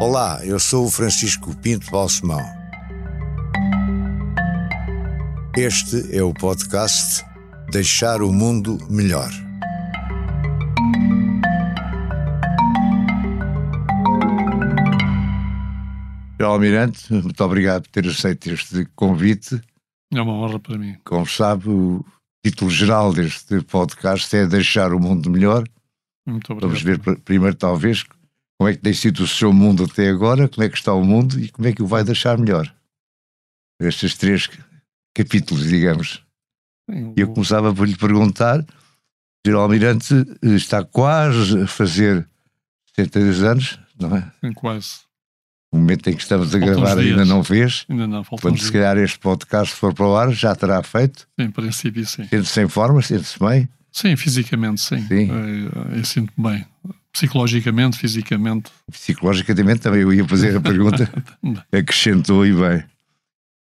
Olá, eu sou o Francisco Pinto Balsemão. Este é o podcast Deixar o Mundo Melhor. Almirante, muito obrigado por ter aceito este convite. É uma honra para mim. Como sabe, o título geral deste podcast é Deixar o Mundo Melhor. Muito obrigado. Vamos ver primeiro, talvez, como é que tem sido o seu mundo até agora, como é que está o mundo e como é que o vai deixar melhor. Estes três capítulos, digamos. E eu começava por lhe perguntar: o Sr. Almirante está quase a fazer 72 anos, não é? Sim, quase. O momento em que estamos a Faltam gravar ainda não fez. Ainda não, faltam Quando se calhar este podcast for para o ar, já terá feito. Em princípio, sim. Sente-se em forma, sente-se bem. Sim, fisicamente, sim. Sim. Eu, eu sinto-me bem. Psicologicamente, fisicamente. Psicologicamente também eu ia fazer a pergunta, acrescentou e bem.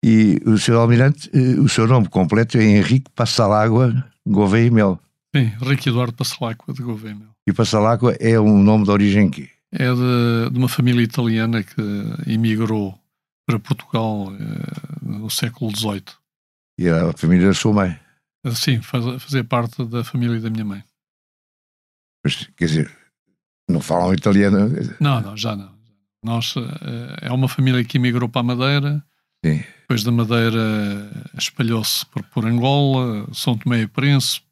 E o Sr. Almirante, eh, o seu nome completo é Henrique Passalágua Gouveia Mel. Sim, Rico Eduardo Passalacqua de Gouveia. meu. E Passalágua é um nome de origem quê? É de, de uma família italiana que emigrou para Portugal eh, no século XVIII. E era a família da sua mãe. Sim, faz, fazer parte da família da minha mãe. Mas, quer dizer, não falam italiano. Não, não, já não. Nós, eh, é uma família que emigrou para a Madeira, Sim. depois da Madeira espalhou-se por, por Angola, São Tomé e Príncipe,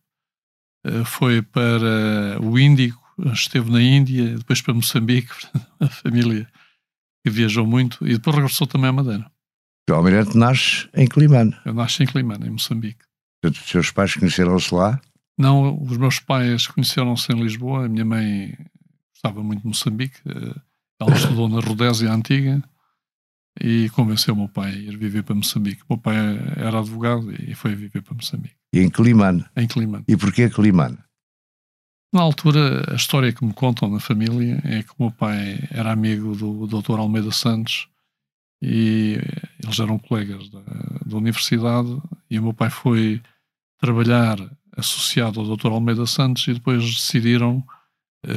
eh, foi para o Índico, esteve na Índia, depois para Moçambique, a família que viajou muito, e depois regressou também à Madeira. O Almirante nasce em Climane. Eu nasci em Climane, em Moçambique. Os seus pais conheceram-se lá. Não, os meus pais conheceram-se em Lisboa, a minha mãe gostava muito de Moçambique, eh, ela estudou na Rodésia Antiga e convenceu o meu pai a ir viver para Moçambique. O meu pai era advogado e foi viver para Moçambique, E em Climane. em Climane. E porquê Climane? Na altura, a história que me contam na família é que o meu pai era amigo do Dr. Almeida Santos e eles eram colegas da, da universidade e o meu pai foi trabalhar associado ao Dr. Almeida Santos e depois decidiram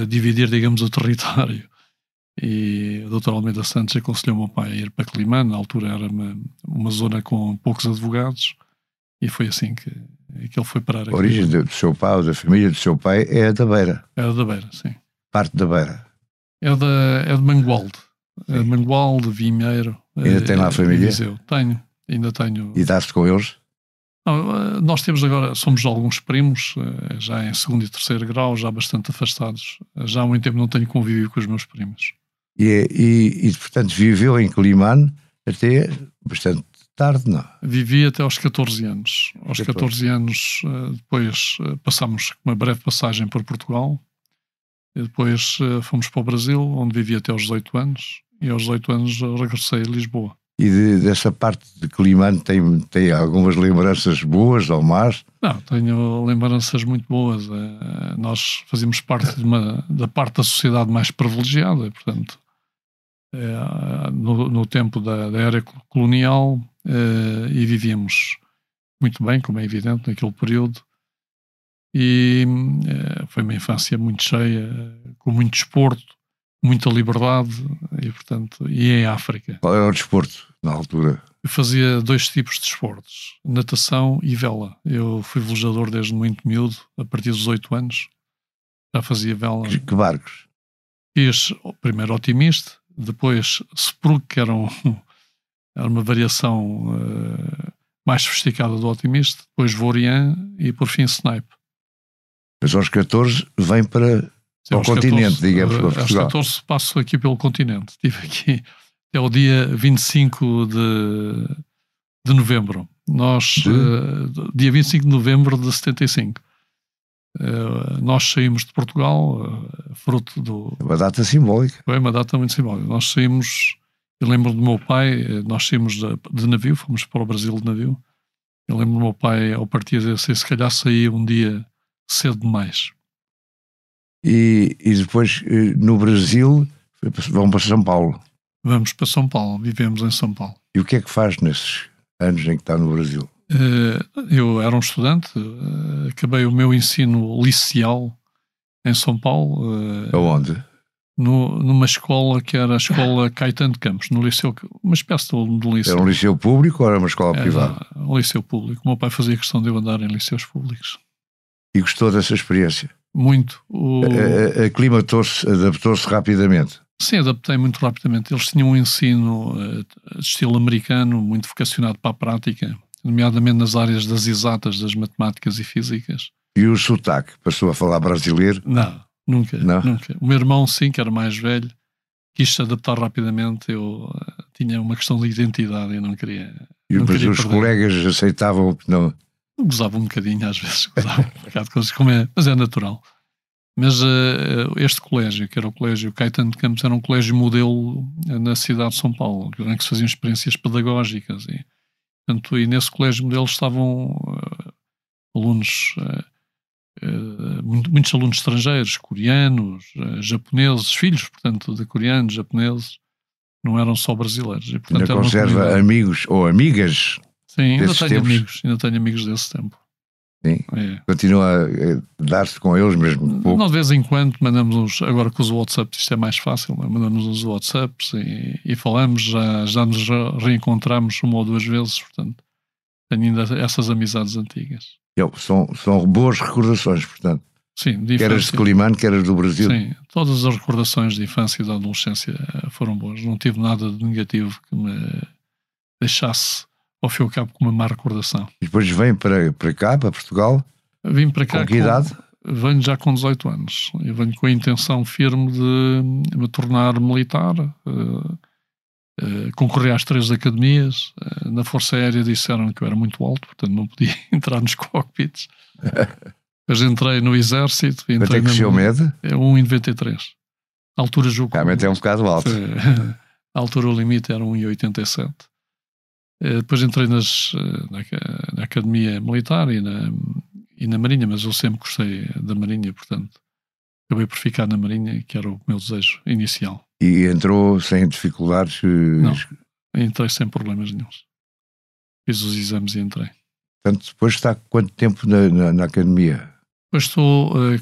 dividir, digamos, o território. E o Dr. Almeida Santos aconselhou o meu pai a ir para Climane, na altura era uma, uma zona com poucos advogados e foi assim que, que ele foi parar A origem do seu pai ou da família do seu pai é da Beira. Era da Beira, sim. Parte da Beira. É, da, é de Mangualde. É Sim. Mangualde, Vinheiro. Ainda eh, tem lá a família? Viseu. Tenho, ainda tenho. E dá-se com eles? Não, eh, nós temos agora, somos alguns primos, eh, já em segundo e terceiro grau, já bastante afastados. Já há muito tempo não tenho convívio com os meus primos. E, e, e, portanto, viveu em Climane até bastante tarde, não? Vivi até aos 14 anos. Aos 14. 14 anos, eh, depois passámos uma breve passagem por Portugal. E depois fomos para o Brasil, onde vivi até aos 18 anos. E aos 18 anos regressei a Lisboa. E de- dessa parte de Climane tem, tem algumas lembranças boas ou más? Não, tenho lembranças muito boas. Eh, Nós fazíamos parte uma, da parte da sociedade mais privilegiada, portanto, eh, no, no tempo da, da era colonial eh, e vivíamos muito bem, como é evidente, naquele período. E foi uma infância muito cheia, com muito desporto, muita liberdade e, portanto, e em África. Qual era o desporto na altura? Eu fazia dois tipos de desportos, natação e vela. Eu fui velejador desde muito miúdo, a partir dos 8 anos. Já fazia vela. Que, que barcos? Fiz primeiro otimista, depois Sprug, que era, um- era uma variação eh, mais sofisticada do otimista, depois Vorian e por fim Snipe. Mas aos 14 vem para. Ao Aos continente, digamos, eh, para Aos Portugal. 14 passo aqui pelo continente. Estive aqui até o dia 25 de, de novembro. Nós, De? eh, dia 25 de novembro de 75. Eh, nós saímos de Portugal, eh, fruto do. Uma data simbólica. Foi uma data muito simbólica. Nós saímos. Eu lembro do meu pai, eh, nós saímos de, de navio, fomos para o Brasil de navio. Eu lembro do meu pai, ao partir desse, se calhar saía um dia cedo demais. E, e depois eh, no Brasil vão para São Paulo. Vamos para São Paulo, vivemos em São Paulo. E o que é que faz nesses anos em que está no Brasil? Eh, Eu era um estudante, eh, acabei o meu ensino liceal em São Paulo. Aonde? no, numa escola que era a escola Caetano de Campos, no liceu, uma espécie de, de liceu. Era um liceu público ou era uma escola era privada? Um liceu público. O meu pai fazia questão de eu andar em liceus públicos. E gostou dessa experiência? Muito. O... Aclimatou-se, adaptou-se rapidamente? Sim, adaptei muito rapidamente. Eles tinham um ensino uh, de estilo americano, muito vocacionado para a prática, nomeadamente nas áreas das exatas, das matemáticas e físicas. E o sotaque? Passou a falar brasileiro? Não, nunca. Não? nunca. O meu irmão, sim, que era mais velho, quis se adaptar rapidamente. Eu uh, tinha uma questão de identidade e não queria. E não mas queria os perder. colegas aceitavam que não. Gozava um bocadinho às vezes, gozava um bocado coisas, como é, mas é natural. Mas uh, este colégio, que era o colégio Caetano de Campos, era um colégio modelo na cidade de São Paulo, em que se faziam experiências pedagógicas. E, portanto, e nesse colégio modelo estavam uh, alunos, uh, muitos alunos estrangeiros, coreanos, japoneses, filhos, portanto, de coreanos, japoneses, não eram só brasileiros. E, portanto, Ainda conserva amigos ou amigas Sim, ainda tenho tempos? amigos, ainda tenho amigos desse tempo. Sim. É. Continua a dar-se com eles mesmo pouco. Nós de vez em quando mandamos uns, agora com os WhatsApps isto é mais fácil, não é? mandamos uns WhatsApps e, e falamos, já, já nos reencontramos uma ou duas vezes, portanto, tenho ainda essas amizades antigas. Eu, são, são boas recordações, portanto. Sim, de Quer as de infância. Colimano, quer as do Brasil. Sim, todas as recordações de infância e da adolescência eh, foram boas. Não tive nada de negativo que me deixasse, ao fim e ao cabo, com uma má recordação. E depois vem para, para cá, para Portugal, Vim para cá com que idade? venho já com 18 anos. Eu venho com a intenção firme de me tornar militar, uh, uh, concorrer às três academias. Uh, na Força Aérea disseram que eu era muito alto, portanto não podia entrar nos cockpits. Depois entrei no Exército. Quanto Entrei é que o senhor mede? É 1,93. A altura julgo. Realmente é um bocado alto. eh, a altura o limite era 1,87. Eh, Depois entrei nas, eh, na, na Academia Militar e na, e na Marinha, mas eu sempre gostei da Marinha, portanto, acabei por ficar na Marinha, que era o meu desejo inicial. E entrou sem dificuldades. Não. Entrei sem problemas nenhums. Fiz os exames e entrei. Portanto, depois está quanto tempo na, na, na academia? Depois estou eh,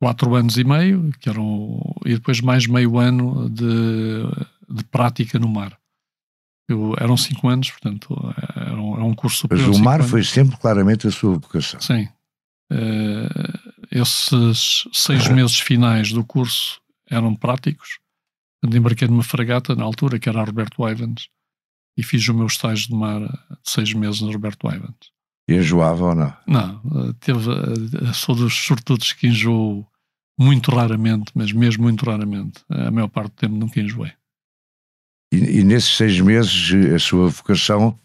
quatro anos e meio, que eram, e depois mais meio ano de, de prática no mar. Eu, eram cinco anos, portanto, era um, é um curso Mas superior. o de cinco mar foi sempre claramente a sua vocação. Sim. Eh, esses seis meses finais do curso eram práticos. Embarquei numa fragata na altura, que era a Roberto Ivans, e fiz o meu estágio de mar de seis meses na Roberto Ivans. E enjoava ou não? Não, eh, teve, eh, sou dos sortudos que enjoo muito raramente, mas mesmo muito raramente. A maior parte do tempo nunca enjoei. E, e nesses seis meses eh, a sua vocação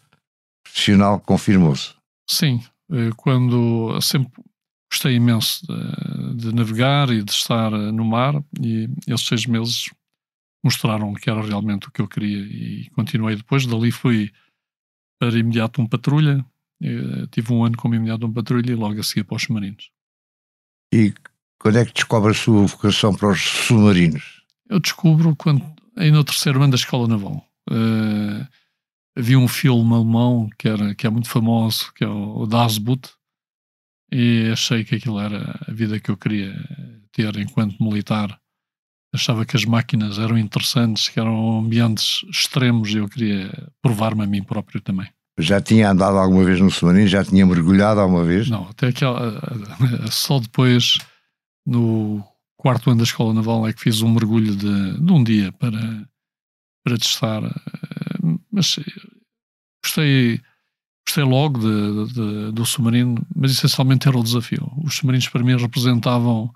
profissional confirmou-se. Sim, eh, quando sempre gostei imenso de, de navegar e de estar eh, no mar, e esses seis meses mostraram que era realmente o que eu queria e continuei depois. Dali fui para imediato um patrulha, tive um ano como imediato um patrulha e logo a seguir para os submarinos. E quando é que descobre a sua vocação para os submarinos? Eu descubro quando, aí no terceiro ano da escola naval. eh, havia um filme alemão que, era, que é muito famoso, que é o Das Boot, e achei que aquilo era a vida que eu queria ter enquanto militar. Achava que as máquinas eram interessantes, que eram ambientes extremos e eu queria provar-me a mim próprio também. Já tinha andado alguma vez no submarino? Já tinha mergulhado alguma vez? Não, até aquela. Só depois, no quarto ano da escola naval, é que fiz um mergulho de, de um dia para, para testar. eh, Mas gostei, gostei logo de, de- do submarino, mas essencialmente era o desafio. Os submarinos para mim representavam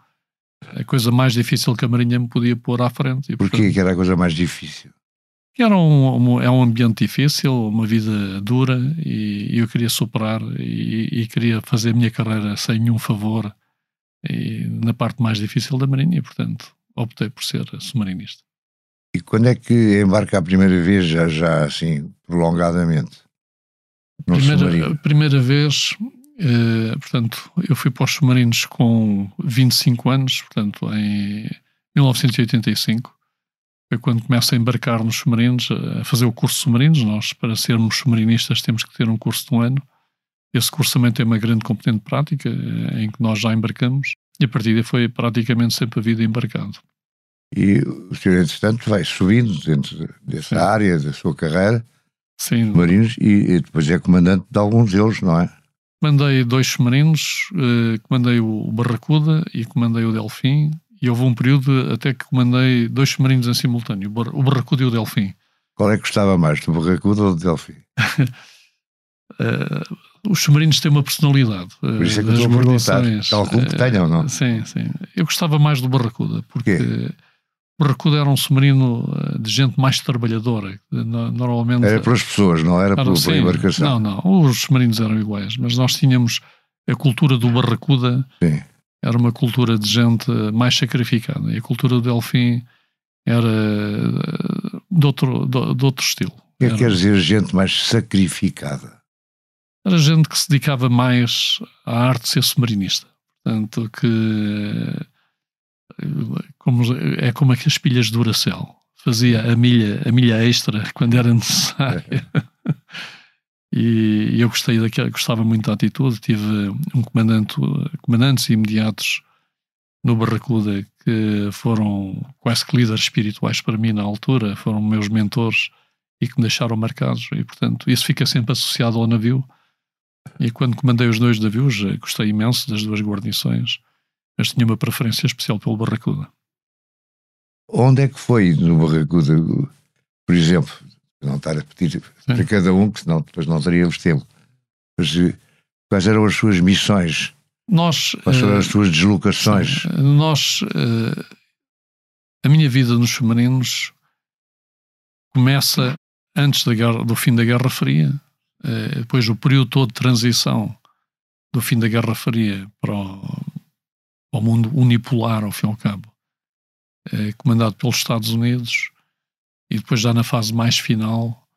a coisa mais difícil que a Marinha me podia pôr à frente. E, Porquê que era a coisa mais difícil? era um, um- é um ambiente difícil, uma vida dura e, e eu queria superar e, e queria fazer a minha carreira sem nenhum favor e na parte mais difícil da Marinha e, portanto, optei por ser submarinista. E quando é que embarca a primeira vez, já, já assim, prolongadamente? No Primeira, submarino? primeira vez, eh, portanto, eu fui para os submarinos com 25 anos, portanto, em 1985. Foi quando começo a embarcar nos submarinos, a fazer o curso de submarinos. Nós, para sermos submarinistas, temos que ter um curso de um ano. Esse curso também tem uma grande componente prática, eh, em que nós já embarcamos, e a partir daí foi praticamente sempre a vida embarcado. E o senhor, entretanto, vai subindo dentro dessa Sim. área da sua carreira, Sim. Marinos, e, e, depois é comandante de alguns deles, não é? Comandei dois submarinos, eh, comandei o Barracuda e comandei o Delfim, e houve um período até que comandei dois submarinos em simultâneo, o Barracuda e o Delfim. Qual é que gostava mais, do Barracuda ou do Delfim? uh, os submarinos têm uma personalidade. Por isso é que eu estou a perguntar. Calculo que tenham, não? Sim, sim. Eu gostava mais do Barracuda, porque o Barracuda era um submarino eh, de gente mais trabalhadora. Normalmente. Era para as pessoas, não era, para pela embarcação. Não, não. Os submarinos eram iguais, mas nós tínhamos a cultura do Barracuda. Sim. Era uma cultura de gente mais sacrificada. E a cultura do Delfim era eh, de outro, de, de outro estilo. O que é que quer dizer gente mais sacrificada? Era gente que se dedicava mais à arte de ser submarinista. Portanto, que como, é como aquelas pilhas de Duracell. Fazia a milha, a milha extra quando era necessária. e, eu gostei daquela, gostava muito da atitude. Tive um comandante, comandantes imediatos no Barracuda que foram quase que líderes espirituais para mim na altura, foram meus mentores e que me deixaram marcados. E, portanto, isso fica sempre associado ao navio e quando comandei os dois navios, eh, gostei imenso das duas guarnições, mas tinha uma preferência especial pelo Barracuda. Onde é que foi no Barracuda, por exemplo, não estar a pedir Sim. para cada um, que senão depois não teríamos tempo, mas eh, quais eram as suas missões? Nós, quais foram uh, as suas deslocações? Nós, a minha vida nos submarinos começa antes da guerra, do fim da Guerra Fria eh, depois o período todo de transição do fim da Guerra Fria para o, para o mundo unipolar, ao fim e ao cabo, eh, comandado pelos Estados Unidos, e depois já na fase mais final,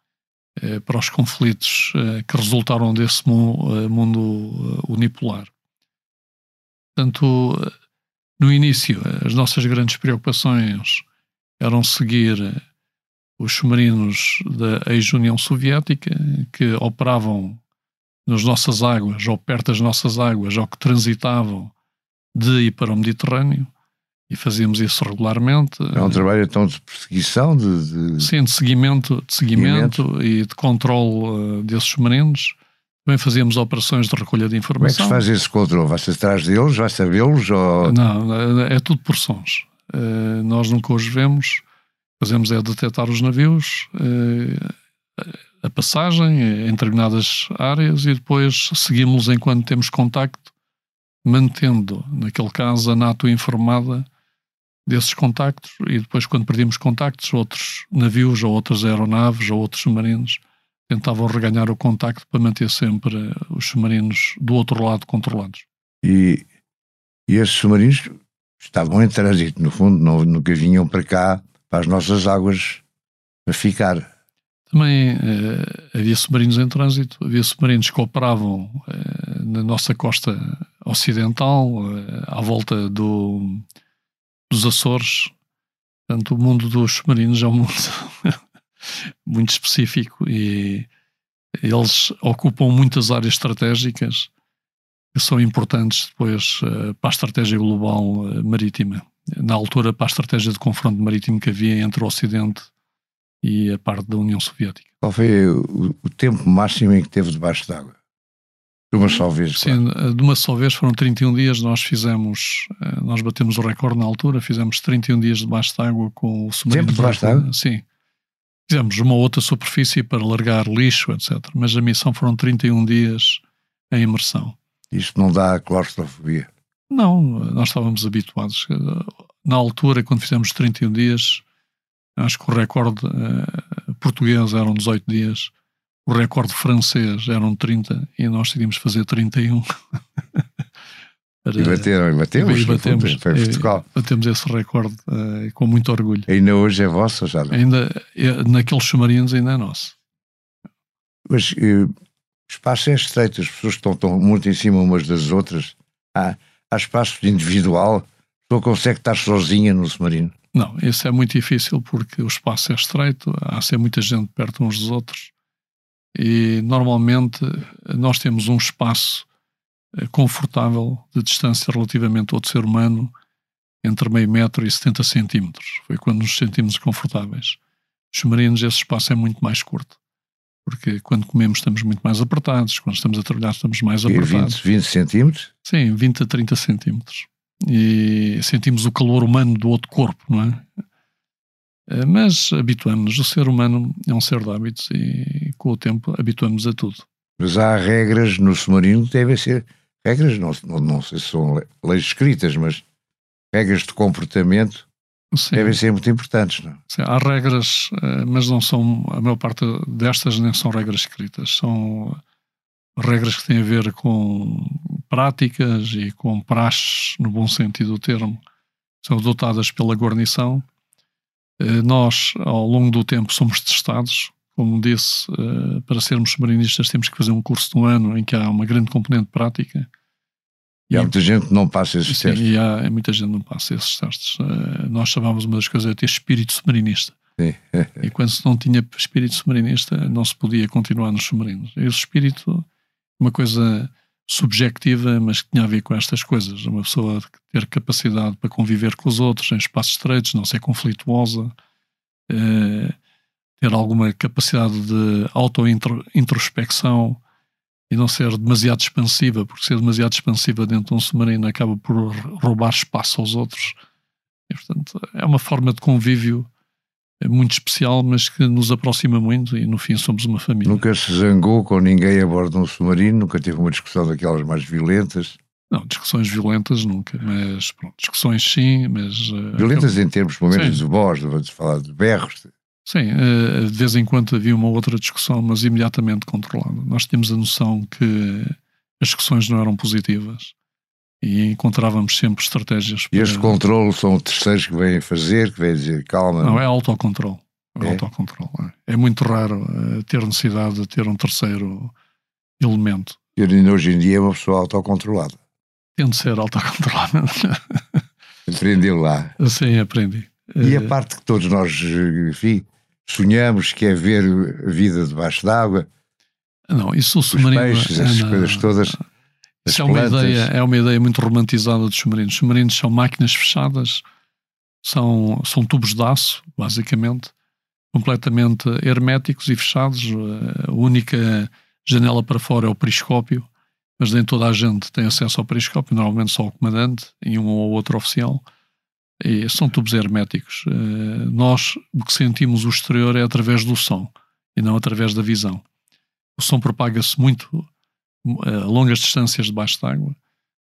eh, para os conflitos que resultaram desse mundo unipolar. Portanto, no início, as nossas grandes preocupações eram seguir os submarinos da ex-União Soviética que operavam nas nossas águas ou perto das nossas águas ou que transitavam de e para o Mediterrâneo e fazíamos isso regularmente. É um trabalho então de perseguição? De, de... Sim, de seguimento, de seguimento, seguimento. e de controle uh, desses submarinos. Também fazíamos operações de recolha de informação. Como é que se faz esse controle? Vai-se atrás deles? Vai sabê-los? Ou... Não, é, é tudo por sons. Uh, nós nunca os vemos fazemos é detectar os navios, eh, a passagem em determinadas áreas e depois seguimos enquanto temos contacto, mantendo, naquele caso, a NATO informada desses contactos e depois quando perdíamos contactos, outros navios ou outras aeronaves ou outros submarinos tentavam reganhar o contacto para manter sempre os submarinos do outro lado controlados. E, e esses submarinos estavam em trânsito, no fundo, não, nunca vinham para cá para as nossas águas a ficar. Também eh, havia submarinos em trânsito, havia submarinos que operavam eh, na nossa costa ocidental, eh, à volta do, dos Açores. Portanto, o mundo dos submarinos é um mundo muito específico e eles ocupam muitas áreas estratégicas que são importantes depois para a estratégia global marítima na altura, para a estratégia de confronto marítimo que havia entre o Ocidente e a parte da União Soviética. Qual foi o, o tempo máximo em que teve debaixo d'água? De uma só vez? Sim, claro. de uma só vez foram 31 dias. Nós fizemos, eh, nós batemos o recorde na altura, fizemos 31 dias debaixo d'água com o submarino. Sempre debaixo d'água? Sim. Fizemos uma outra superfície para largar lixo, etc. Mas a missão foram 31 dias em imersão. Isto não dá claustrofobia? Não, nós estávamos habituados. Na altura, quando fizemos 31 dias, acho que o recorde uh, português eram 18 dias, o recorde francês eram 30 e nós decidimos fazer 31. Para, e bateram, e batemos, e batemos, foi Portugal. Batemos esse recorde uh, com muito orgulho. Ainda hoje é vosso, já? Ainda, é, naqueles submarinos ainda é nosso. Mas uh, o espaço é estreito, as pessoas estão, estão muito em cima umas das outras. Ah, há espaço individual, pessoa consegue estar sozinha no submarino. Não, isso é muito difícil porque o espaço é estreito, há sempre muita gente perto uns dos outros e normalmente nós temos um espaço eh, confortável de distância relativamente ao outro ser humano entre meio metro e 70 centímetros. Foi quando nos sentimos confortáveis. Os submarinos, esse espaço é muito mais curto. Porque quando comemos estamos muito mais apertados, quando estamos a trabalhar estamos mais apertados. 20, 20 centímetros? Sim, 20 a 30 centímetros. E sentimos o calor humano do outro corpo, não é? Eh, mas habituamos-nos. O ser humano é um ser de hábitos e com o tempo habituamos a tudo. Mas há regras no submarino, devem ser regras, não, não, não sei se são leis escritas, mas regras de comportamento Sim. devem ser muito importantes, não? É? Sim, há regras, eh, mas não são, a maior parte destas nem são regras escritas, são regras que têm a ver com práticas e com praxes, no bom sentido do termo, são adotadas pela guarnição. Eh, nós, ao longo do tempo, somos testados. Como disse, eh, para sermos submarinistas temos que fazer um curso de um ano em que há uma grande componente prática e há muita gente que não passa esses sim, testes. E há muita gente que não passa esses testes. Uh, nós chamávamos uma das coisas de ter espírito submarinista. Sim. e quando se não tinha espírito submarinista, não se podia continuar nos submarinos. Esse espírito, uma coisa subjetiva, mas que tinha a ver com estas coisas. Uma pessoa ter capacidade para conviver com os outros em espaços estreitos, não ser conflituosa, uh, ter alguma capacidade de auto-introspecção e não ser demasiado expansiva, porque ser demasiado expansiva dentro de um submarino acaba por roubar espaço aos outros. E, portanto, é uma forma de convívio muito especial, mas que nos aproxima muito e no fim somos uma família. Nunca se zangou com ninguém a bordo de um submarino? Nunca teve uma discussão daquelas mais violentas? Não, discussões violentas nunca, mas pronto, discussões sim, mas... Uh, violentas em termos, pelo menos, de voz, de falar de berros, Sim, eh, de vez em quando havia uma outra discussão, mas imediatamente controlada. Nós tínhamos a noção que as discussões não eram positivas e encontrávamos sempre estratégias. E este controle são terceiros que vêm fazer, que vêm dizer calma? Não, é autocontrole. É, é? autocontrole. É. é muito raro uh, ter necessidade de ter um terceiro elemento. E hoje em dia é uma pessoa autocontrolada. Tendo ser autocontrolada. Aprendeu lá. Sim, aprendi. E a eh, parte que todos nós, enfim, sonhamos, que é ver a vida debaixo d'água. Não, isso o submarino. Os peixes, essas não, coisas todas. Isso é uma, ideia, é uma ideia muito romantizada dos submarinos. Os submarinos são máquinas fechadas, são, são tubos de aço, basicamente, completamente herméticos e fechados. A única janela para fora é o periscópio, mas nem toda a gente tem acesso ao periscópio, normalmente só o comandante e um ou outro oficial. E são tubos herméticos. Uh, nós, o que sentimos o exterior é através do som e não através da visão. O som propaga-se muito a longas distâncias debaixo d'água.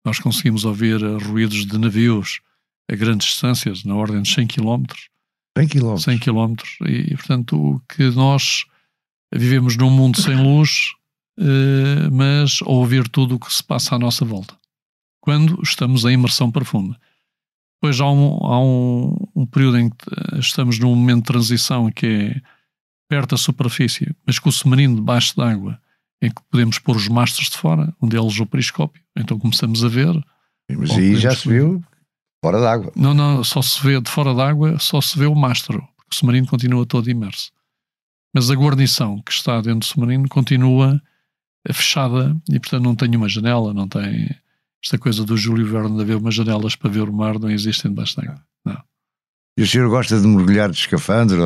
Nós conseguimos ouvir ruídos de navios a grandes distâncias, na ordem de 100 km. 100 km. 100 km. E, portanto, o que nós vivemos num mundo sem luz, mas a ouvir tudo o que se passa à nossa volta. Quando estamos em imersão profunda. Depois há um, há um, um período em que estamos num momento de transição que é perto da superfície, mas com o submarino debaixo d'água, em que podemos pôr os mastros de fora, um deles o periscópio. Então começamos a ver. Mas aí já se viu fora d'água. Não, não, só se vê de fora d'água, só se vê o mastro, porque o submarino continua todo imerso. Mas a guarnição que está dentro do submarino continua fechada e, portanto, não tem uma janela, não tem esta coisa do Júlio Verne de haver umas janelas para ver o mar não existem debaixo d'água. Não. E o senhor gosta de mergulhar de escafandro?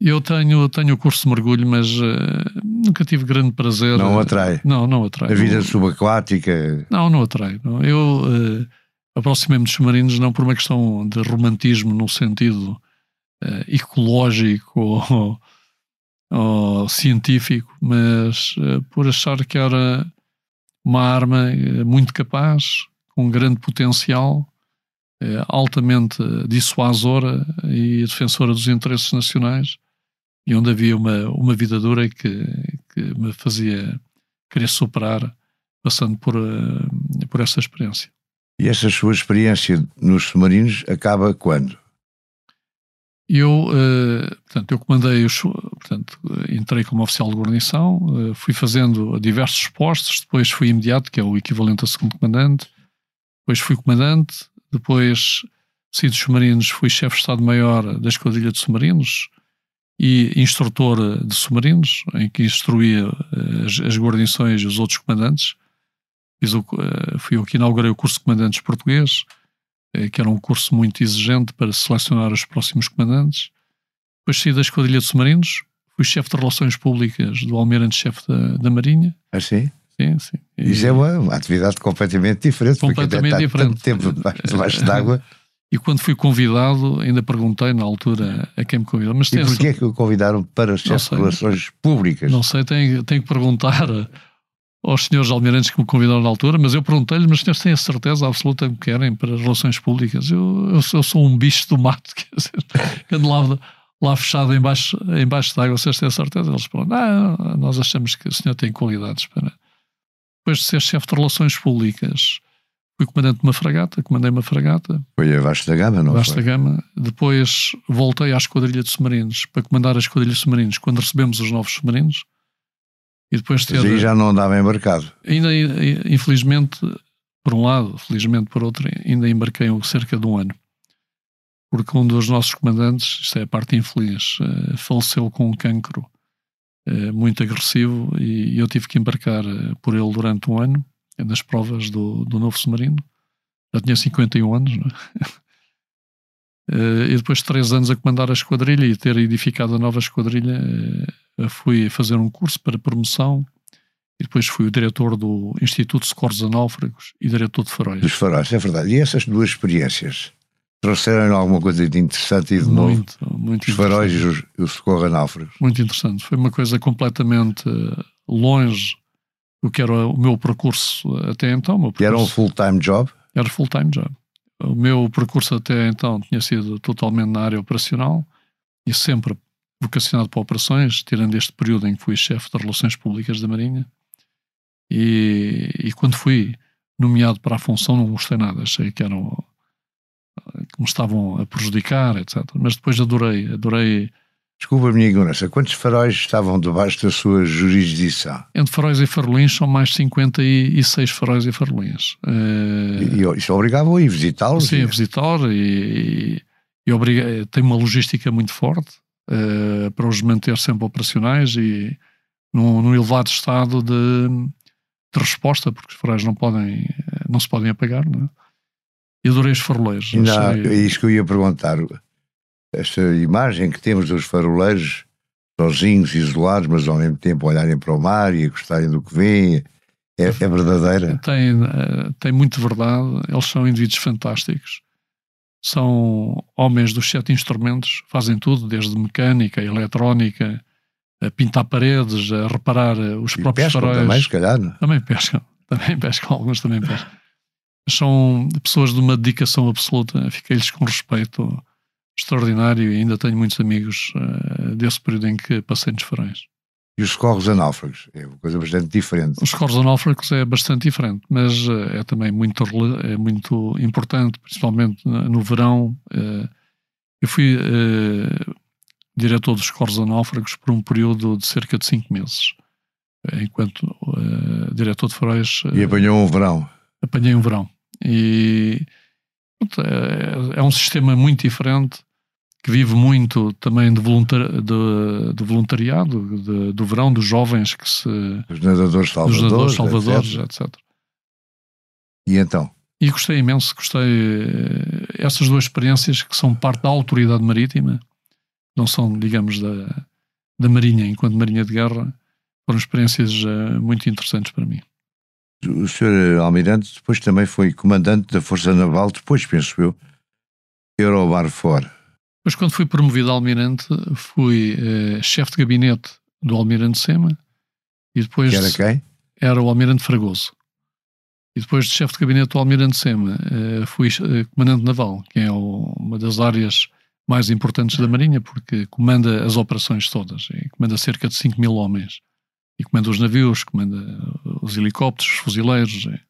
Eu tenho, tenho o curso de mergulho, mas uh, nunca tive grande prazer. Não atrai? Não, não atrai. A vida subaquática? Não, não atrai. Não. Eu uh, aproximei-me dos submarinos não por uma questão de romantismo no sentido uh, ecológico ou, ou, científico, mas por achar que era uma arma eh, muito capaz, com grande potencial, eh, altamente dissuasora e defensora dos interesses nacionais, e onde havia uma, uma vida dura que, que me fazia querer superar, passando por, eh, por essa experiência. E essa sua experiência nos submarinos acaba quando? Eu, uh, portanto, eu comandei, os, portanto, entrei como oficial de guarnição, uh, fui fazendo diversos postos, depois fui imediato, que é o equivalente a segundo comandante, depois fui comandante, depois saí dos submarinos, fui chefe de Estado-Maior da Esquadrilha de Submarinos e instrutor de submarinos, em que instruía uh, as, as, guarnições e os outros comandantes. Fiz o, fui eu que inaugurei o curso de comandantes português, que era um curso muito exigente para selecionar os próximos comandantes. Depois saí da Esquadrilha de Submarinos, fui chefe de Relações Públicas do Almirante-Chefe da, da Marinha. Ah, sim? Sim, sim. Isso é uma, atividade completamente diferente, completamente porque diferente. tanto tempo debaixo d'água. E quando fui convidado, ainda perguntei na altura a quem me convidou. Mas e porquê é que o convidaram para chefe de Relações Públicas? Não sei, tenho, tenho que perguntar aos senhores almirantes que me convidaram na altura, mas eu perguntei-lhes, mas os senhores têm a certeza absoluta que querem para as relações públicas? Eu, eu, sou, eu sou um bicho do mato, quer dizer, ando lá, lá fechado embaixo, embaixo d'água, vocês têm a certeza? Eles falam, ah, nós achamos que o senhor tem qualidades para... Depois de ser chefe de relações públicas, fui comandante de uma fragata, comandei uma fragata. Foi a Vasta da Gama, não Vasta foi? Gama. Depois voltei à Esquadrilha de Submarinos para comandar a Esquadrilha de Submarinos quando recebemos os novos submarinos. E depois ter... Mas aí já não andava embarcado. Ainda, infelizmente, por um lado, felizmente por outro, ainda embarquei cerca de um ano. Porque um dos nossos comandantes, isto é a parte infeliz, eh, faleceu com um cancro eh, muito agressivo e eu tive que embarcar eh, por ele durante um ano nas provas do, do novo submarino. Já tinha 51 anos, não é? e depois de três anos a comandar a esquadrilha e ter edificado a nova esquadrilha, fui fazer um curso para promoção e depois fui o diretor do Instituto de Socorros a Náufragos e diretor de faróis. Dos faróis, é verdade. E essas duas experiências trouxeram alguma coisa de interessante e de muito, novo? Muito Os faróis e o socorro a náufragos. Muito interessante. Foi uma coisa completamente eh, longe do que era o meu percurso até então. Percurso, e era um full-time job? Era full-time job. O meu percurso até então tinha sido totalmente na área operacional e sempre vocacionado para operações, tirando este período em que fui chefe de Relações Públicas da Marinha. E, e, quando fui nomeado para a função não gostei nada, achei que eram que me estavam a prejudicar, etc. Mas depois adorei, adorei. Desculpa a minha ignorância, quantos faróis estavam debaixo da sua jurisdição? Entre faróis e farolins são mais 56 faróis e farolins. E, e isso obrigava a ir visitá-los? Sim, a visitar e, e, e obriga, tem uma logística muito forte uh, para os manter sempre operacionais e num, num elevado estado de, de, resposta, porque os faróis não podem, não se podem apagar, não é? E adorei os faroleiros. Não, é isso que eu ia perguntar. Esta imagem que temos dos faroleiros sozinhos, isolados, mas ao mesmo tempo olharem para o mar e gostarem do que vêem, é, é verdadeira? Tem, eh, tem muito verdade. Eles são indivíduos fantásticos. São homens dos sete instrumentos, fazem tudo, desde mecânica, eletrónica, a pintar paredes, a reparar eh, os e próprios pescam faróis. também, se calhar. Não? Também pescam. Também pescam, alguns também pescam são pessoas de uma dedicação absoluta. Fiquei-lhes com respeito extraordinário e ainda tenho muitos amigos uh, desse período em que passei nos farões. E os socorros a náufragos? É uma coisa bastante diferente. Os socorros a náufragos é bastante diferente, mas uh, é também muito, é muito importante, principalmente no verão. Uh, eu fui diretor dos socorros a náufragos por um período de cerca de cinco meses, enquanto diretor de faróis. e apanhou um verão? apanhei um verão. E é, é um sistema muito diferente que vive muito também de, voluntari de, de voluntariado, de, do verão, dos jovens que se. Os nadadores salvadores. Os nadadores salvadores, etc. etc. E então? E gostei imenso, gostei. Eh, essas duas experiências que são parte da autoridade marítima, não são, digamos, da, da Marinha, enquanto Marinha de Guerra, foram experiências uh, muito interessantes para mim. O Sr. Almirante depois também foi comandante da Força Naval, depois, penso eu, Eurobar fora. Depois, quando fui promovido a Almirante, fui eh, chefe de gabinete do Almirante Sema. E depois. Que era quem? Era o Almirante Fragoso. E depois de chefe de gabinete do Almirante Sema, eh, fui eh, comandante naval, que é o, uma das áreas mais importantes da Marinha, porque comanda as operações todas. E comanda cerca de 5 mil homens e comanda os navios, comanda os helicópteros, os fuzileiros. E,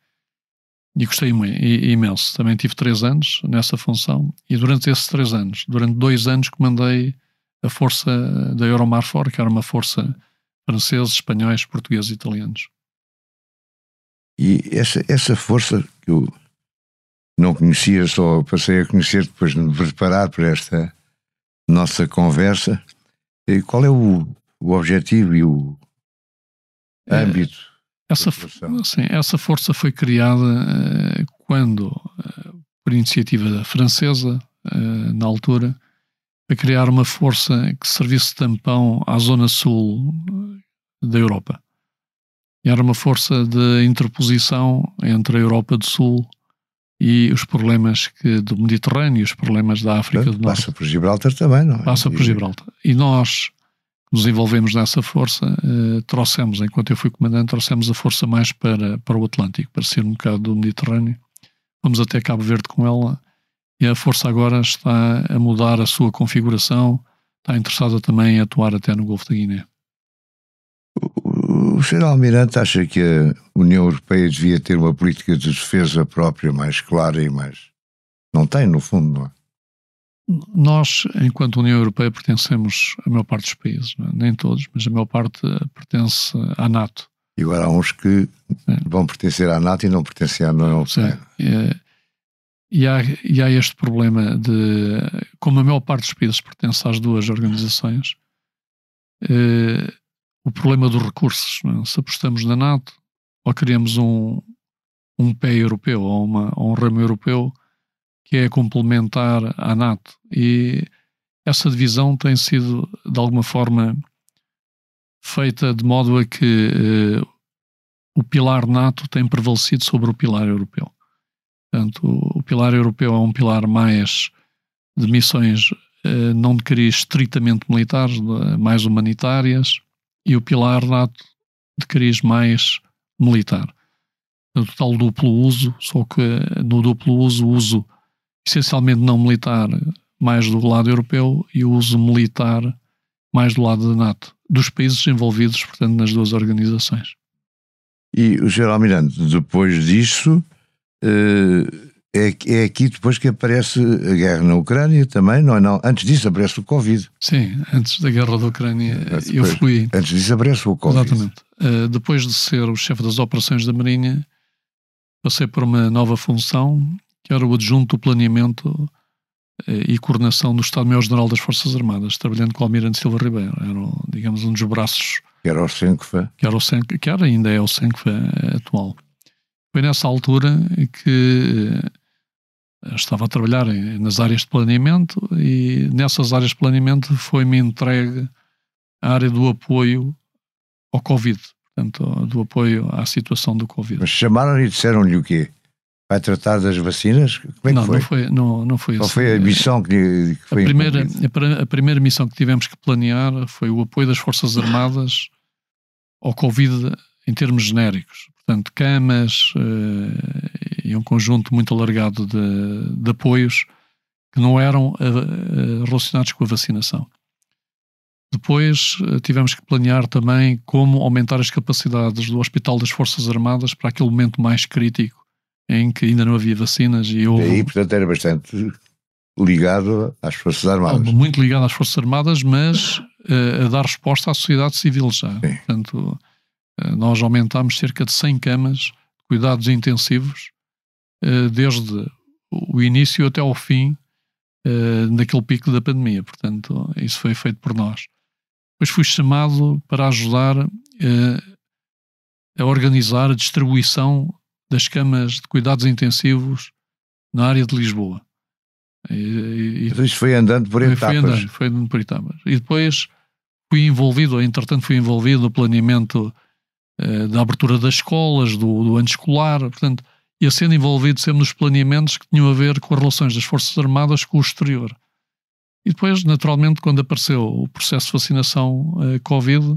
e gostei imenso. Também tive três anos nessa função e durante esses três anos, durante dois anos, comandei a força da Euromar For, que era uma força franceses, espanhóis, portugueses e italianos. E essa, essa força que eu não conhecia, só passei a conhecer depois de me preparar para esta nossa conversa, qual é o, o objetivo e o, é, âmbito. Essa, sim, essa força foi criada uh, quando, uh, por iniciativa francesa, na altura, a criar uma força que servisse de tampão à zona sul da Europa. E era uma força de interposição entre a Europa do Sul e os problemas que, do Mediterrâneo e os problemas da África do Norte. Passa por Gibraltar também, não é? Passa por Gibraltar. E nós nos envolvemos nessa força, eh, trouxemos, enquanto eu fui comandante, trouxemos a força mais para, para o Atlântico, para ser um bocado do Mediterrâneo. Vamos até Cabo Verde com ela e a força agora está a mudar a sua configuração, está interessada também em atuar até no Golfo da Guiné. O Sr. Almirante acha que a União Europeia devia ter uma política de defesa própria mais clara e mais. Não tem, no fundo, não é? Nós, enquanto União Europeia, pertencemos à maior parte dos países, é? nem todos, mas a maior parte pertence à NATO. E agora há uns que é. vão pertencer à NATO e não pertencem à União Europeia. É, e, há, e há este problema de, como a maior parte dos países pertence às duas organizações, eh, o problema dos recursos. É? Se apostamos na NATO, ou criamos um, um pé europeu ou, uma, ou um ramo europeu que é complementar à NATO. E essa divisão tem sido, de alguma forma, feita de modo a que eh, o pilar NATO tem prevalecido sobre o pilar europeu. Portanto, o, o pilar europeu é um pilar mais de missões eh, não de cariz estritamente militares, mais humanitárias, e o pilar NATO de cariz mais militar. O tal duplo uso, só que no duplo uso, uso essencialmente não militar mais do lado europeu e o uso militar mais do lado da NATO, dos países envolvidos, portanto, nas duas organizações. E o Sr. Almirante, depois disso, uh é, é aqui depois que aparece a guerra na Ucrânia também, não é? Não, antes disso aparece o Covid. Sim, antes da guerra da Ucrânia depois, eu fui. Antes disso aparece o Covid. Exatamente. Uh, depois de ser o chefe das operações da Marinha, passei por uma nova função, que era o adjunto do planeamento uh, e coordenação do Estado-Maior-General das Forças Armadas, trabalhando com o Almirante Silva Ribeiro. Era, digamos, um dos braços. Que era o Senfa. Que era, o Senfa, que era ainda é o Senfa atual. Foi nessa altura que estava a trabalhar nas áreas de planeamento e nessas áreas de planeamento foi-me entregue a área do apoio ao Covid, portanto, do apoio à situação do Covid. Mas chamaram e disseram-lhe o quê? Vai tratar das vacinas? Como é não, que foi? Não, foi, não, não foi Qual assim. foi a missão que, que foi a primeira, a, a, primeira missão que tivemos que planear foi o apoio das Forças Armadas ao Covid em termos genéricos. Portanto, camas, uh, e um conjunto muito alargado de, de apoios que não eram uh, relacionados com a vacinação. Depois uh, tivemos que planear também como aumentar as capacidades do Hospital das Forças Armadas para aquele momento mais crítico em que ainda não havia vacinas e houve... E aí, portanto, era bastante ligado às Forças Armadas. Muito ligado às Forças Armadas, mas uh, a dar resposta à sociedade civil já. Sim. Portanto, nós aumentámos cerca de 100 camas de cuidados intensivos eh, desde o início até ao fim naquele eh, pico da pandemia. Portanto, isso foi feito por nós. Depois fui chamado para ajudar a organizar a distribuição das camas de cuidados intensivos na área de Lisboa. E, e, isso foi andando por etapas. Foi andando, foi andando por etapas. E depois fui envolvido, entretanto fui envolvido no planeamento da abertura das escolas, do, do ano escolar, portanto, e a sendo envolvido sempre nos planeamentos que tinham a ver com as relações das Forças Armadas com o exterior. E depois, naturalmente, quando apareceu o processo de vacinação eh, Covid,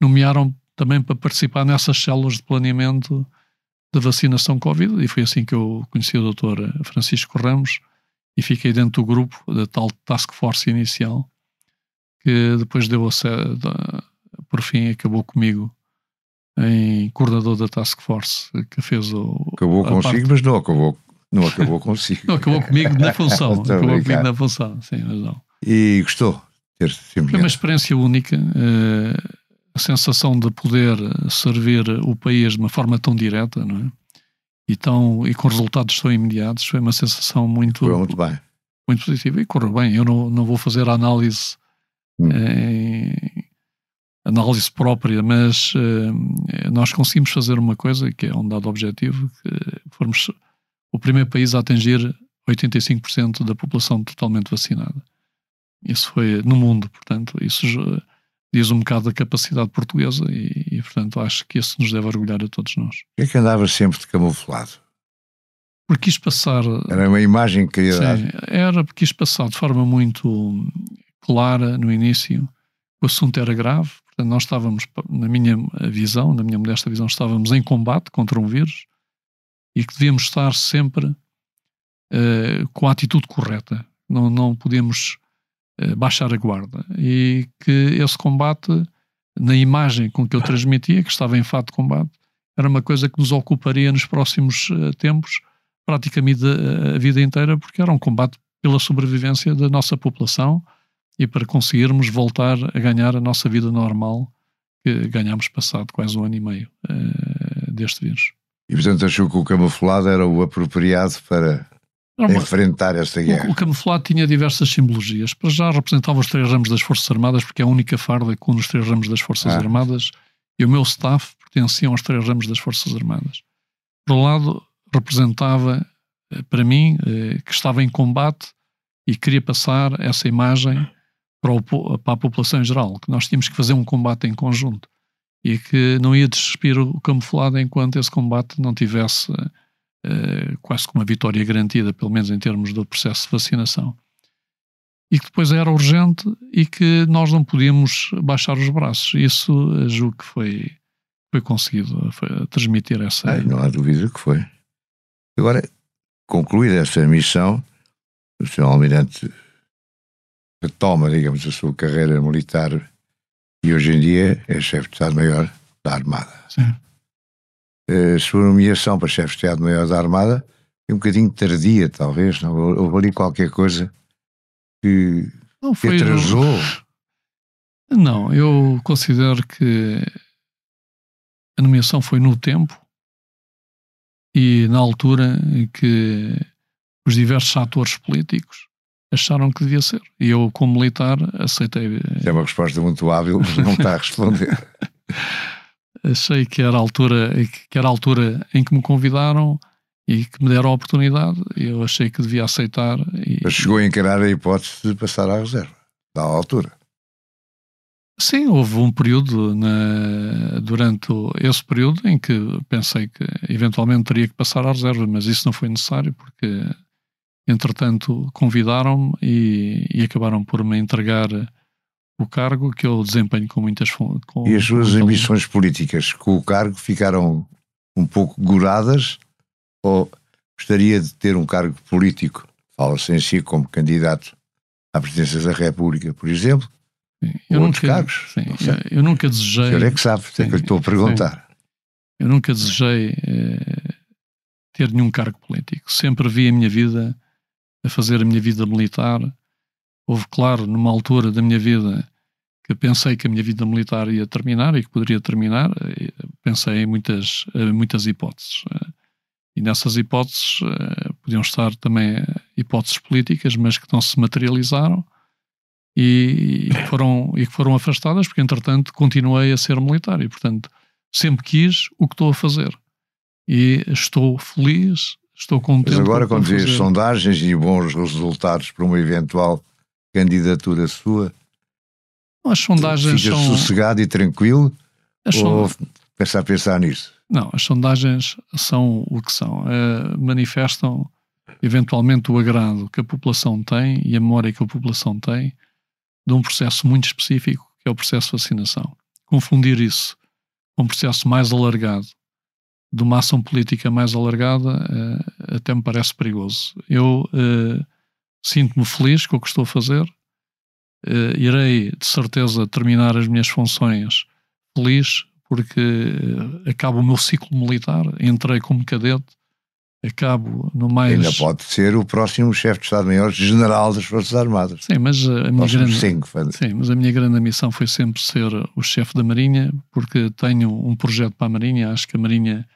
nomearam também para participar nessas células de planeamento da vacinação Covid, e foi assim que eu conheci o Dr. Francisco Ramos e fiquei dentro do grupo da tal task force inicial, que depois deu a, por fim acabou comigo em coordenador da Task Force, que fez o. Acabou consigo, parte... mas não acabou, não acabou consigo. não, acabou comigo na função. acabou comigo na função, sim, mas não. E gostou? Ter Foi uma experiência única. Uh, a sensação de poder servir o país de uma forma tão direta, não é? E, tão, e com resultados tão imediatos, foi uma sensação muito. Foi muito bem. Muito positiva e correu bem. Eu não, não vou fazer análise hum. em, análise própria, mas uh, nós conseguimos fazer uma coisa que é um dado objetivo, que fomos o primeiro país a atingir 85% da população totalmente vacinada. Isso foi no mundo, portanto, isso diz um bocado da capacidade portuguesa e, e, portanto, acho que isso nos deve orgulhar a todos nós. Por que é que andava sempre de camuflado? Porque quis passar. Era uma imagem que queria sim, dar. Era porque quis passar de forma muito clara no início. O assunto era grave, portanto, nós estávamos, na minha visão, na minha modesta visão, estávamos em combate contra um vírus e que devíamos estar sempre uh, com a atitude correta. Não, não podíamos uh, baixar a guarda. E que esse combate, na imagem com que eu transmitia, que estava em fato de combate, era uma coisa que nos ocuparia nos próximos uh, tempos, praticamente a, a vida inteira, porque era um combate pela sobrevivência da nossa população e para conseguirmos voltar a ganhar a nossa vida normal que ganhámos passado quase um ano e meio deste vírus. E portanto achou que o camuflado era o apropriado para uma, enfrentar esta guerra? O, o, camuflado tinha diversas simbologias. Para já representava os três ramos das Forças Armadas, porque é a única farda com os três ramos das Forças ah. Armadas, e o meu staff pertenciam aos três ramos das Forças Armadas. Por um lado, representava, eh, para mim, eh, que estava em combate e queria passar essa imagem para, o, para a população em geral, que nós tínhamos que fazer um combate em conjunto e que não ia despir o camuflado enquanto esse combate não tivesse uh, quase como uma vitória garantida, pelo menos em termos do processo de vacinação. E que depois era urgente e que nós não podíamos baixar os braços. Isso uh, julgo que foi, foi conseguido foi, transmitir essa. Ai, não há dúvida que foi. Agora, concluída essa missão, o Sr. Almirante retoma, digamos, a sua carreira militar e hoje em dia é chefe de Estado-Maior da Armada. Sim. A sua nomeação para chefe de Estado-Maior da Armada é um bocadinho tardia, talvez. Não? Houve ali qualquer coisa que, não, que atrasou. Não, eu considero que a nomeação foi no tempo e na altura em que os diversos atores políticos acharam que devia ser. E eu, como militar, aceitei. É uma resposta muito hábil, mas não está a responder. Achei que era, a altura, que era a altura em que me convidaram e que me deram a oportunidade. Eu achei que devia aceitar. E... Mas chegou a encarar a hipótese de passar à reserva, da altura. Sim, houve um período na, durante esse período em que pensei que eventualmente teria que passar à reserva, mas isso não foi necessário porque entretanto convidaram-me e, e, acabaram por me entregar o cargo que eu desempenho com muitas com, E as suas ambições políticas com o cargo ficaram um pouco goradas ou gostaria de ter um cargo político? Fala-se em si como candidato à presidência da República, por exemplo? eu outros nunca, cargos? Sim, eu, eu, nunca desejei. O senhor é que sabe, sim, é que eu estou a perguntar. Sim. Eu nunca desejei eh, ter nenhum cargo político. Sempre vi a minha vida a fazer a minha vida militar. Houve, claro, numa altura da minha vida que pensei que a minha vida militar ia terminar e que poderia terminar, pensei em muitas, muitas hipóteses. E nessas hipóteses eh, podiam estar também hipóteses políticas, mas que não se materializaram e, que foram, e que foram afastadas, porque entretanto continuei a ser militar e, portanto, sempre quis o que estou a fazer. E estou feliz Estou contente. Mas agora, quando vês sondagens e bons resultados para uma eventual candidatura sua, as sondagens fica são... sossegado e tranquilo? As ou sond... pensar a pensar nisso? Não, as sondagens são o que são. É, manifestam eventualmente o agrado que a população tem e a memória que a população tem de um processo muito específico, que é o processo de vacinação. Confundir isso com um processo mais alargado de uma ação política mais alargada uh, até me parece perigoso. Eu uh, sinto-me feliz com o que estou a fazer, uh, irei de certeza terminar as minhas funções feliz, porque acabo o meu ciclo militar, entrei como cadete, acabo no mais. Ainda pode ser o próximo chefe de Estado-Maior General das Forças Armadas. Sim, mas a minha grande. Cinco, sim, mas a minha grande missão foi sempre ser o chefe da Marinha, porque tenho um projeto para a Marinha, acho que a Marinha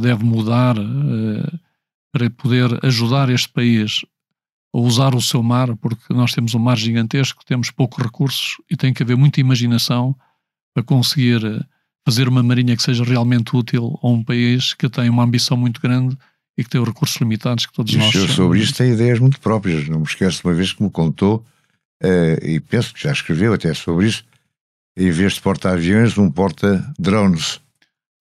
deve mudar uh, para poder ajudar este país usar o seu mar, porque nós temos um mar gigantesco, temos poucos recursos e tem que haver muita imaginação para conseguir eh, fazer uma marinha que seja realmente útil a um país que tem uma ambição muito grande e que tem recursos limitados que todos e nós. Eu sobre isto tem ideias muito próprias. Não me esqueço de uma vez que me contou, uh, e penso que já escreveu até sobre isso, em vez de porta-aviões, um porta-drones.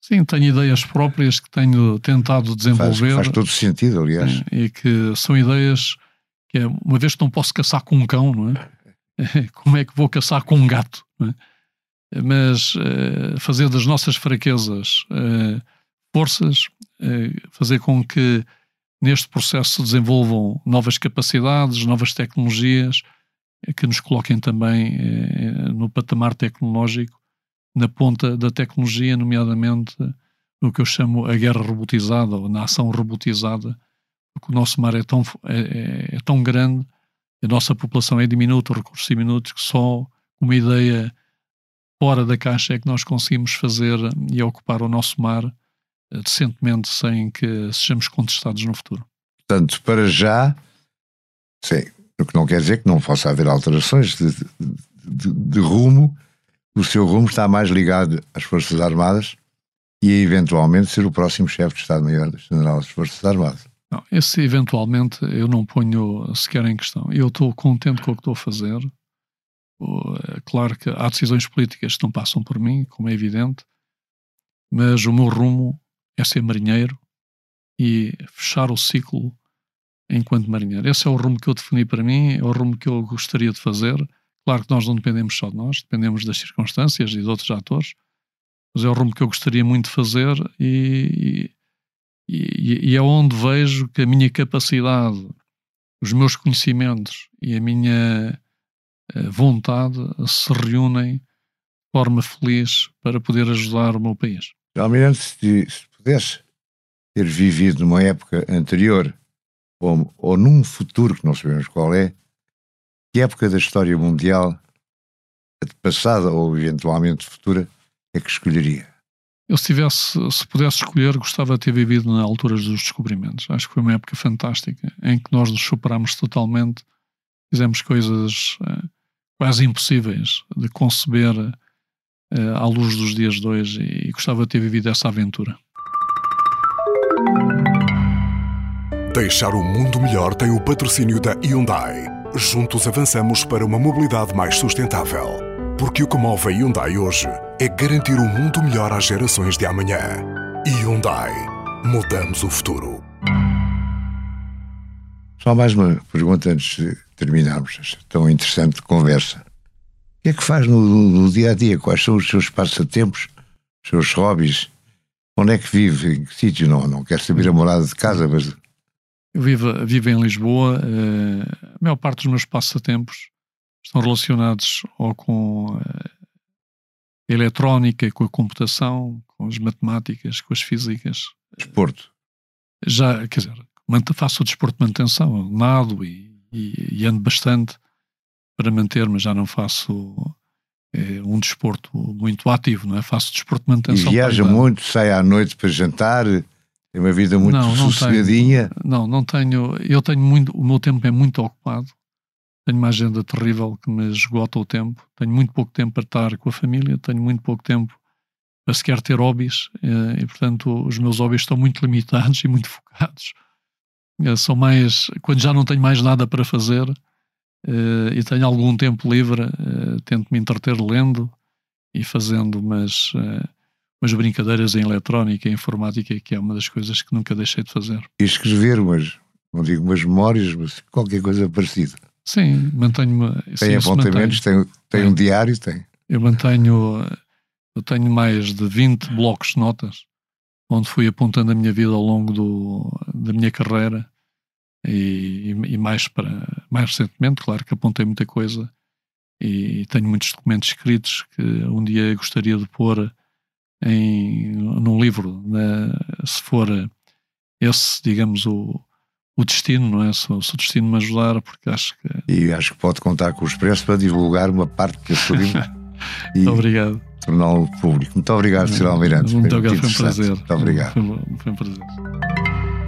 Sim, tenho ideias próprias que tenho tentado desenvolver. Faz, faz todo sentido, aliás. E que são ideias que, é, uma vez que não posso caçar com um cão, não é? Como é que vou caçar com um gato? É? Mas uh, fazer das nossas fraquezas uh, forças, uh, fazer com que neste processo se desenvolvam novas capacidades, novas tecnologias que nos coloquem também no patamar tecnológico na ponta da tecnologia, nomeadamente no que eu chamo a guerra robotizada ou na ação robotizada, porque o nosso mar é tão, é, é, é tão grande, a nossa população é diminuta, os recursos diminutos, que só uma ideia fora da caixa é que nós conseguimos fazer e ocupar o nosso mar eh, decentemente sem que sejamos contestados no futuro. Portanto, para já, sim, o que não quer dizer que não possa haver alterações de, de, de rumo, o seu rumo está mais ligado às Forças Armadas e a eventualmente ser o próximo chefe de Estado-Maior-General das Forças Armadas. Não, esse eventualmente eu não ponho sequer em questão. Eu estou contente com o que estou a fazer. É claro que há decisões políticas que não passam por mim, como é evidente, mas o meu rumo é ser marinheiro e fechar o ciclo enquanto marinheiro. Esse é o rumo que eu defini para mim, é o rumo que eu gostaria de fazer Claro que nós não dependemos só de nós, dependemos das circunstâncias e de outros atores, mas é o rumo que eu gostaria muito de fazer e, e, e é onde vejo que a minha capacidade, os meus conhecimentos e a minha eh, vontade se reúnem de forma feliz para poder ajudar o meu país. Almirante, se, se pudesse ter vivido numa época anterior ou, ou num futuro que não sabemos qual é, que época da história mundial, passada ou eventualmente futura, é que escolheria? Eu, se tivesse, se pudesse escolher, gostava de ter vivido na altura dos descobrimentos. Acho que foi uma época fantástica em que nós nos superámos totalmente, fizemos coisas uh, quase impossíveis de conceber uh, à luz dos dias de hoje e, gostava de ter vivido essa aventura. Deixar o mundo melhor tem o patrocínio da Hyundai. Juntos avançamos para uma mobilidade mais sustentável. Porque o que move a Hyundai hoje é garantir um mundo melhor às gerações de amanhã. Hyundai. Mudamos o futuro. Só mais uma pergunta antes de terminarmos esta tão interessante conversa. O que é que faz no, no dia a dia? Quais são os seus passatempos, os seus hobbies? Onde é que vive? Em que sítio? Não, não quero saber a morada de casa, mas eu vivo, vivo em Lisboa. Uh, a maior parte dos meus passatempos estão relacionados ou com uh, a eletrónica, com a computação, com as matemáticas, com as físicas. Desporto. Já, quer dizer, faço o desporto de manutenção, nado e, e, e ando bastante para manter-me, já não faço é, um desporto muito ativo, não é? Faço desporto de manutenção. E viaja muito, sai à noite para jantar. Tem uma vida muito não, não sossegadinha. Tenho, não, não tenho. Eu tenho muito. O meu tempo é muito ocupado. Tenho uma agenda terrível que me esgota o tempo. Tenho muito pouco tempo para estar com a família. Tenho muito pouco tempo para sequer ter hobbies. Eh, e, portanto, os meus hobbies estão muito limitados e muito focados. Eh, são mais. Quando já não tenho mais nada para fazer eh, e tenho algum tempo livre, tento me entreter lendo e fazendo umas umas brincadeiras em eletrónica e informática, que é uma das coisas que nunca deixei de fazer. E escrever umas, não digo umas memórias, mas qualquer coisa parecida. Sim, mantenho-me. Tem apontamentos, tem, tem um diário, tem. Eu mantenho, eu tenho mais de 20 blocos de notas, onde fui apontando a minha vida ao longo do, da minha carreira e, e, mais, para, mais recentemente, claro que apontei muita coisa e tenho muitos documentos escritos que um dia gostaria de pôr em, num livro, né? se for esse, digamos, o, o destino, não é? Se, o destino me ajudar, porque acho que. E acho que pode contar com o Expresso para divulgar uma parte desse livro. Muito obrigado. Torná-lo público. Muito obrigado, Sr. Almirante. Muito obrigado, foi um prazer. Muito obrigado. Foi um prazer.